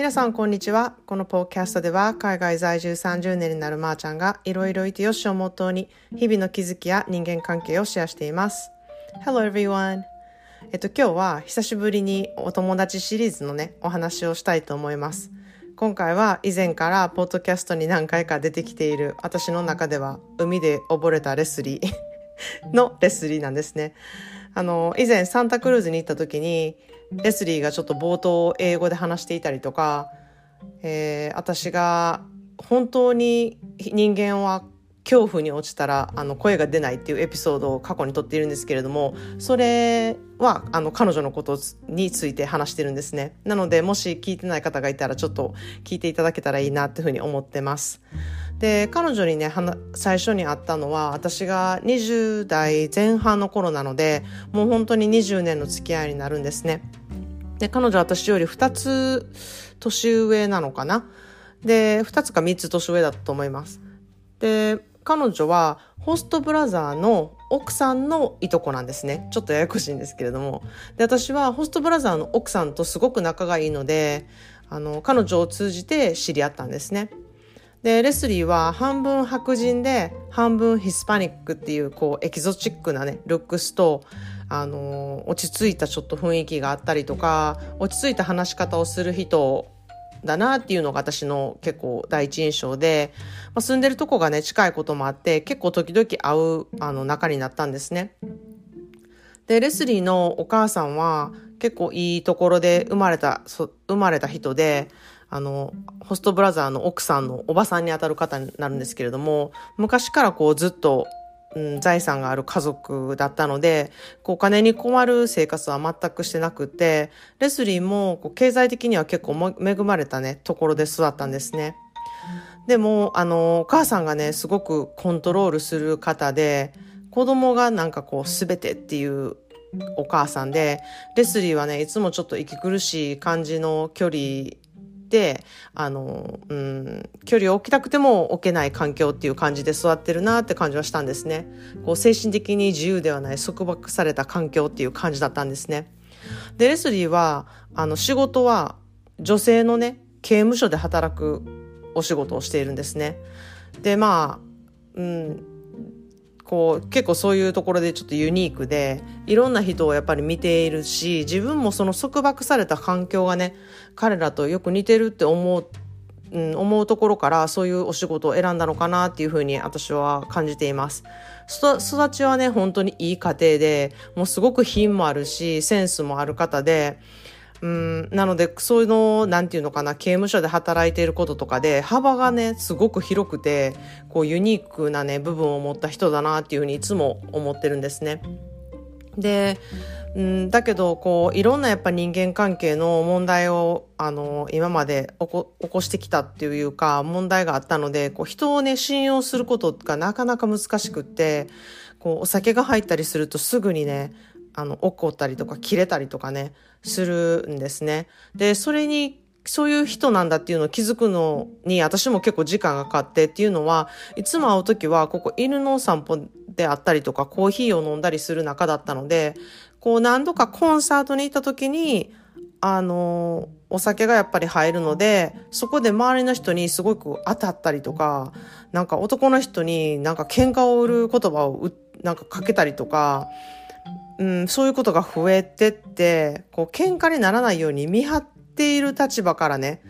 皆さんこんにちは。このポーキャストでは海外在住30年になるまーちゃんがいろいろいてよしをモットーに日々の気づきや人間関係をシェアしています。Hello everyone! えっと今日は久しぶりにお友達シリーズのねお話をしたいと思います。今回は以前からポッドキャストに何回か出てきている私の中では海で溺れたレスリーのレスリーなんですね。あの、以前サンタクルーズに行った時に、レスリーがちょっと冒頭英語で話していたりとか、えー、私が本当に人間は恐怖に落ちたらあの声が出ないっていうエピソードを過去にとっているんですけれどもそれはあの彼女のことについて話してるんですね。なのでもし聞いてない方がいたらちょっと聞いていただけたらいいなっていうふうに思ってます。で彼女にね最初に会ったのは私が20代前半の頃なのでもう本当に20年の付き合いになるんですね。で彼女は私より2つ年上なのかな。で2つか3つ年上だったと思います。で彼女はホストブラザーの奥さんのいとこなんですね。ちょっとややこしいんですけれども。で、私はホストブラザーの奥さんとすごく仲がいいので、あの、彼女を通じて知り合ったんですね。で、レスリーは半分白人で半分ヒスパニックっていうこうエキゾチックなね、ルックスと、あの、落ち着いたちょっと雰囲気があったりとか、落ち着いた話し方をする人だなっていうのが私の結構第一印象で、まあ、住んでるとこがね、近いこともあって、結構時々会うあの仲になったんですね。で、レスリーのお母さんは結構いいところで生まれた、生まれた人で、あの、ホストブラザーの奥さんのおばさんにあたる方になるんですけれども、昔からこうずっとうん、財産がある家族だったので、こうお金に困る生活は全くしてなくて、レスリーもこう経済的には結構恵まれたね、ところで育ったんですね。でも、あの、お母さんがね、すごくコントロールする方で、子供がなんかこう全てっていうお母さんで、レスリーはね、いつもちょっと息苦しい感じの距離、あの、うん、距離を置きたくても置けない環境っていう感じで育ってるなって感じはしたんですね。こう精神的に自由ではない束縛された環境っていう感じだったんですね。で、レスリーは、あの、仕事は女性のね、刑務所で働くお仕事をしているんですね。で、まあ、うん、こう結構そういうところでちょっとユニークでいろんな人をやっぱり見ているし自分もその束縛された環境がね彼らとよく似てるって思う、うん、思うところからそういうお仕事を選んだのかなっていうふうに私は感じています。育ちはね本当にいい家庭でもうすごく品もあるしセンスもある方でうん、なので、そういうの、なんていうのかな、刑務所で働いていることとかで、幅がね、すごく広くて、こう、ユニークなね、部分を持った人だなっていうふうにいつも思ってるんですね。で、うん、だけど、こう、いろんなやっぱ人間関係の問題を、あの、今まで起こ起こしてきたっていうか、問題があったので、こう、人をね、信用することがなかなか難しくって、こう、お酒が入ったりするとすぐにね、あの、怒ったりとか切れたりとかね、するんですね。で、それに、そういう人なんだっていうのを気づくのに、私も結構時間がかかってっていうのは、いつも会う時は、ここ犬の散歩であったりとか、コーヒーを飲んだりする中だったので、こう何度かコンサートに行った時に、あの、お酒がやっぱり入るので、そこで周りの人にすごく当たったりとか、なんか男の人になんか喧嘩を売る言葉をなんかかけたりとか、うん、そういうことが増えてって、こう、喧嘩にならないように見張っている立場からね、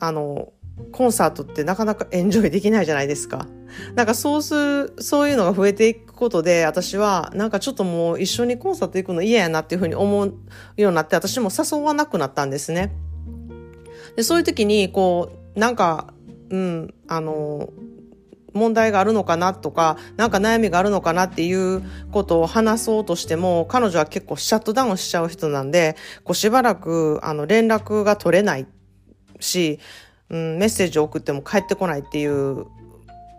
あの、コンサートってなかなかエンジョイできないじゃないですか。なんかそうする、そういうのが増えていくことで、私はなんかちょっともう一緒にコンサート行くの嫌やなっていうふうに思うようになって、私も誘わなくなったんですね。で、そういう時に、こう、なんか、うん、あの、問題があるのかなとか、なんか悩みがあるのかなっていうことを話そうとしても、彼女は結構シャットダウンしちゃう人なんで、こうしばらくあの連絡が取れないし、うん、メッセージを送っても返ってこないっていう、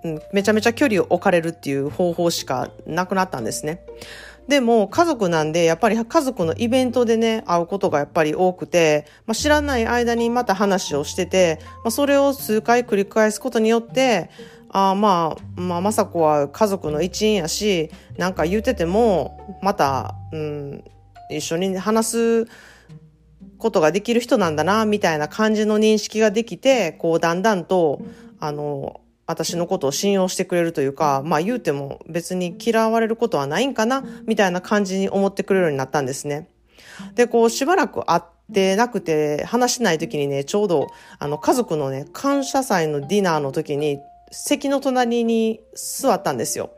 うん、めちゃめちゃ距離を置かれるっていう方法しかなくなったんですね。でも家族なんで、やっぱり家族のイベントでね、会うことがやっぱり多くて、まあ、知らない間にまた話をしてて、まあ、それを数回繰り返すことによって、あまあ、まあ、まさこは家族の一員やし、なんか言うてても、また、うん、一緒に話すことができる人なんだな、みたいな感じの認識ができて、こう、だんだんと、あの、私のことを信用してくれるというか、まあ言うても別に嫌われることはないんかな、みたいな感じに思ってくれるようになったんですね。で、こうしばらく会ってなくて話しない時にね、ちょうどあの家族のね、感謝祭のディナーの時に席の隣に座ったんですよ。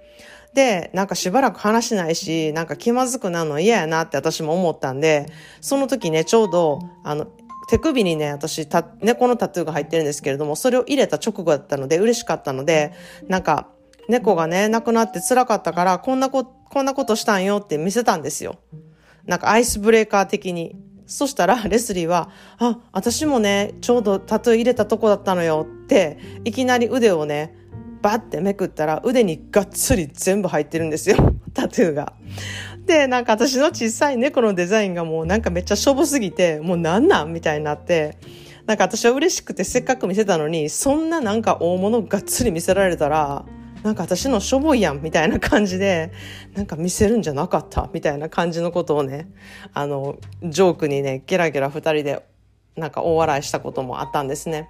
で、なんかしばらく話しないし、なんか気まずくなるの嫌やなって私も思ったんで、その時ね、ちょうど、あの、手首にね、私、猫のタトゥーが入ってるんですけれども、それを入れた直後だったので嬉しかったので、なんか、猫がね、亡くなって辛かったから、こんなこ、こんなことしたんよって見せたんですよ。なんかアイスブレーカー的に。そしたら、レスリーは、あ、私もね、ちょうどタトゥー入れたとこだったのよって、いきなり腕をね、バッてめくったら腕にがっつり全部入ってるんですよ。タトゥーが。で、なんか私の小さい猫のデザインがもうなんかめっちゃしょぼすぎて、もうなんなんみたいになって、なんか私は嬉しくてせっかく見せたのに、そんななんか大物がっつり見せられたら、なんか私のしょぼいやんみたいな感じで、なんか見せるんじゃなかったみたいな感じのことをね、あの、ジョークにね、ゲラゲラ二人でなんか大笑いしたこともあったんですね。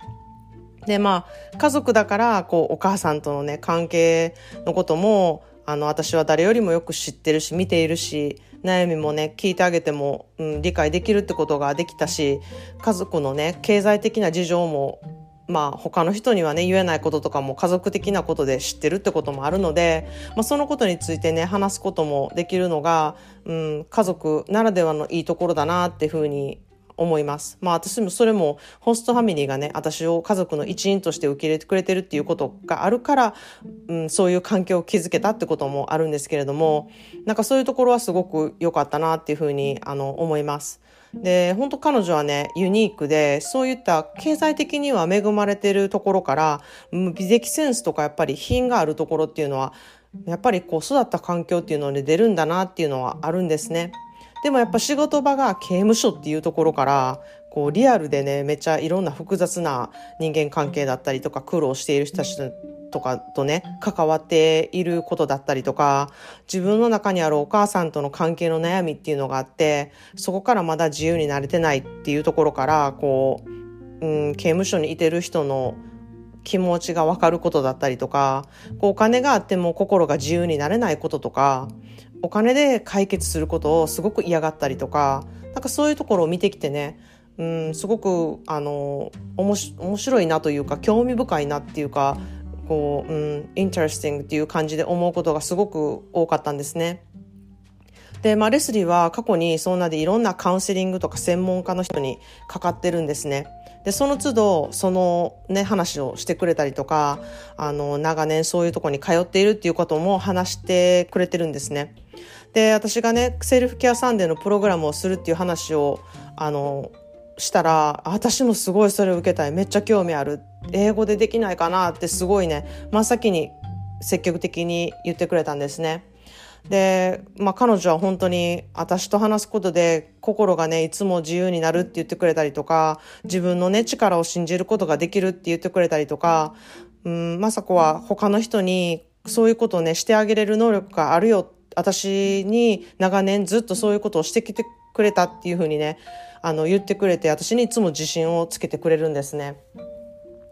で、まあ、家族だから、こう、お母さんとのね、関係のことも、あの、私は誰よりもよく知ってるし、見ているし、悩みもね、聞いてあげても、うん、理解できるってことができたし、家族のね、経済的な事情も、まあ、他の人にはね、言えないこととかも家族的なことで知ってるってこともあるので、まあ、そのことについてね、話すこともできるのが、うん、家族ならではのいいところだなっていうふうに思います。まあ私もそれもホストファミリーがね、私を家族の一員として受け入れてくれてるっていうことがあるから、うん、そういう環境を築けたってこともあるんですけれども、なんかそういうところはすごく良かったなっていうふうにあの思います。で、本当彼女はね、ユニークで、そういった経済的には恵まれてるところから、美的センスとかやっぱり品があるところっていうのは、やっぱりこう育った環境っていうので出るんだなっていうのはあるんですね。でもやっぱ仕事場が刑務所っていうところから、こうリアルでね、めっちゃいろんな複雑な人間関係だったりとか苦労している人たちとかとね、関わっていることだったりとか、自分の中にあるお母さんとの関係の悩みっていうのがあって、そこからまだ自由になれてないっていうところから、こう、うん、刑務所にいてる人の気持ちがわかることだったりとか、こうお金があっても心が自由になれないこととか、お金で解決することをすごく嫌がったりとか、なんかそういうところを見てきてね、うん、すごく、あの、おもし、面白いなというか、興味深いなっていうか、こう、うん、 interesting っていう感じで思うことがすごく多かったんですね。で、まあ、レスリーは過去にそんなでいろんなカウンセリングとか専門家の人にかかってるんですね。で、その都度、そのね、話をしてくれたりとか、あの、長年そういうとこに通っているっていうことも話してくれてるんですね。で、私がね、セルフケアサンデーのプログラムをするっていう話を、あの、したら、私もすごいそれを受けたい。めっちゃ興味ある。英語でできないかなってすごいね、真っ先に積極的に言ってくれたんですね。で、まあ彼女は本当に私と話すことで心がね、いつも自由になるって言ってくれたりとか、自分のね、力を信じることができるって言ってくれたりとか、うん、まさこは他の人にそういうことをね、してあげれる能力があるよ。私に長年ずっとそういうことをしてきてくれたっていうふうにね、あの言ってくれて、私にいつも自信をつけてくれるんですね。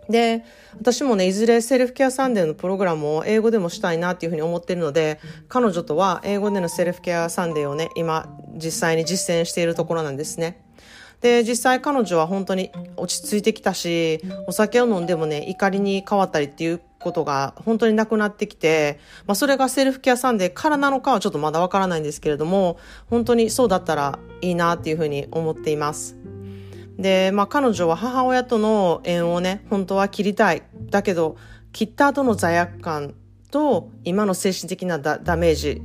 で、私もね、いずれセルフケアサンデーのプログラムを英語でもしたいなっていうふうに思ってるので、彼女とは英語でのセルフケアサンデーをね、今実際に実践しているところなんですね。で、実際彼女は本当に落ち着いてきたし、お酒を飲んでもね、怒りに変わったりっていうことが本当になくなってきて、まあそれがセルフケアサンデーからなのかはちょっとまだわからないんですけれども、本当にそうだったらいいなっていうふうに思っています。で、まあ彼女は母親との縁をね、本当は切りたい。だけど、切った後の罪悪感と今の精神的なダメージ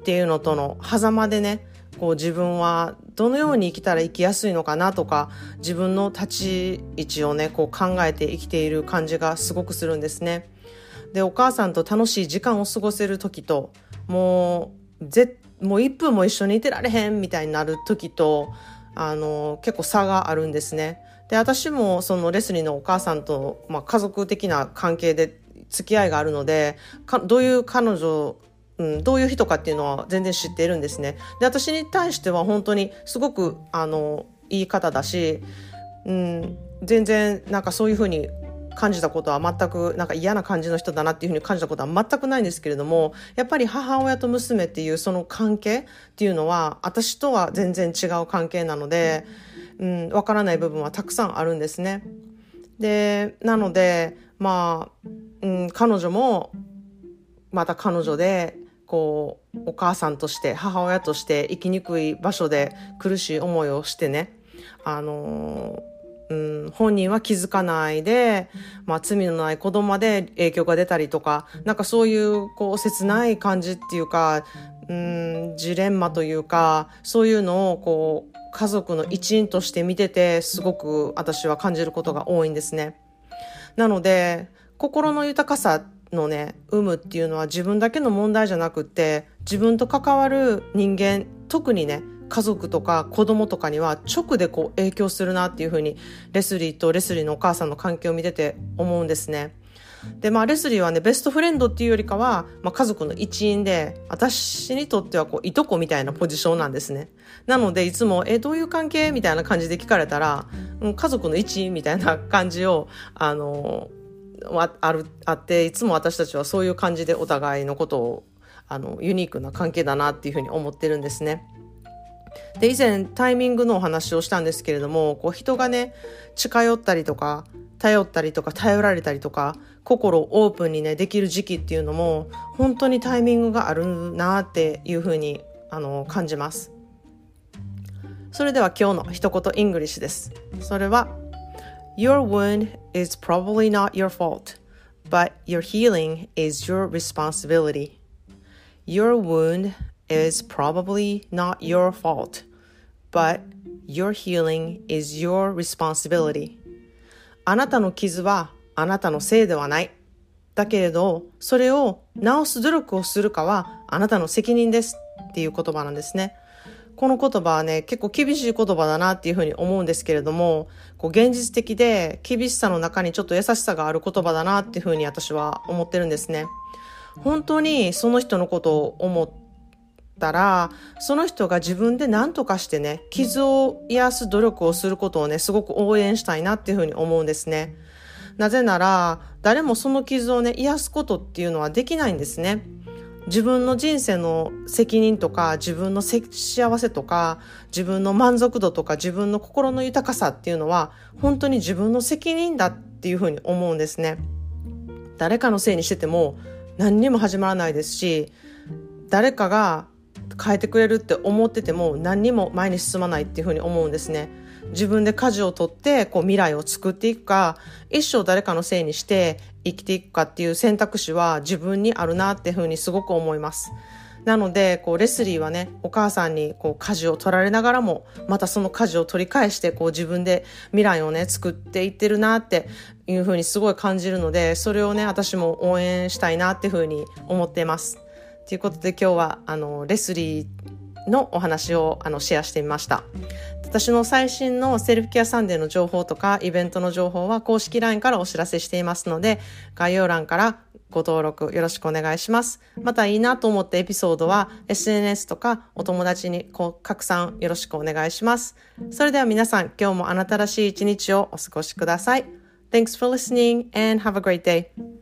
っていうのとの狭間でね、こう自分はどのように生きたら生きやすいのかなとか、自分の立ち位置をね、こう考えて生きている感じがすごくするんですね。で、お母さんと楽しい時間を過ごせる時と、もう、ぜ、もう1分も一緒にいてられへんみたいになる時と、あの、結構差があるんですね。で、私もそのレスリーのお母さんと、まあ、家族的な関係で付き合いがあるので、かどういう彼女、うん、どういう人かっていうのは全然知っているんですね。で、私に対しては本当にすごく、あの、いい方だし、うん、全然なんかそういうふうに感じたことは全くなんか嫌な感じの人だなっていうふうに感じたことは全くないんですけれどもやっぱり母親と娘っていうその関係っていうのは私とは全然違う関係なので、うん、わからない部分はたくさんあるんですね。でなのでまあ、うん、彼女もまた彼女でこうお母さんとして母親として生きにくい場所で苦しい思いをしてねあのうん、本人は気づかないで、まあ、罪のない子供まで影響が出たりとか、なんかそういう、こう、切ない感じっていうか、うん、ジレンマというか、そういうのを、こう、家族の一員として見てて、すごく私は感じることが多いんですね。なので、心の豊かさのね、有無っていうのは自分だけの問題じゃなくって、自分と関わる人間、特にね、家族とか子供とかには直でこう影響するなっていうふうにレスリーとレスリーのお母さんの関係を見てて思うんですね。で、まあ、レスリーはね、ベストフレンドっていうよりかは、まあ、家族の一員で、私にとっては、こう、いとこみたいなポジションなんですね。なので、いつも、え、どういう関係？みたいな感じで聞かれたら、うん、家族の一員みたいな感じを、あの、ある、あって、いつも私たちはそういう感じでお互いのことを、あの、ユニークな関係だなっていうふうに思ってるんですね。で以前タイミングのお話をしたんですけれどもこう人がね近寄ったりとか頼ったりとか頼られたりとか心をオープンにねできる時期っていうのも本当にタイミングがあるなっていうふうにあの感じますそれでは今日の一言イングリッシュですそれは Your wound is probably not your fault but your healing is your responsibility Your wound is probably not your fault, but your healing is your responsibility. あなたの傷はあなたのせいではない。だけれど、それを治す努力をするかはあなたの責任ですっていう言葉なんですね。 この言葉はね、結構厳しい言葉だなっていうふうに思うんですけれども、こう現実的で厳しさの中にちょっと優しさがある言葉だなっていうふうに私は思ってるんですね。本当にその人のことを思ったら、その人が自分で何とかしてね、傷を癒す努力をすることをね、すごく応援したいなっていうふうに思うんですね。なぜなら、誰もその傷をね、癒すことっていうのはできないんですね。自分の人生の責任とか、自分の幸せとか、自分の満足度とか、自分の心の豊かさっていうのは、本当に自分の責任だっていうふうに思うんですね。誰かのせいにしてても何にも始まらないですし、誰かが変えてくれるって思ってても何にも前に進まないっていうふうに思うんですね。自分で舵を取ってこう未来を作っていくか一生誰かのせいにして生きていくかっていう選択肢は自分にあるなっていうふうにすごく思います。なので、こう、レスリーはね、お母さんに、こう、舵を取られながらも、またその舵を取り返して、こう、自分で未来をね、作っていってるなっていうふうにすごい感じるので、それをね、私も応援したいなっていうふうに思っています。ということで今日はあのレスリーのお話をあのシェアしてみました。私の最新のセルフケアサンデーの情報とかイベントの情報は公式 LINE からお知らせしていますので概要欄からご登録よろしくお願いします。またいいなと思ったエピソードは SNS とかお友達にこう拡散よろしくお願いします。それでは皆さん今日もあなたらしい一日をお過ごしください。Thanks for listening and have a great day.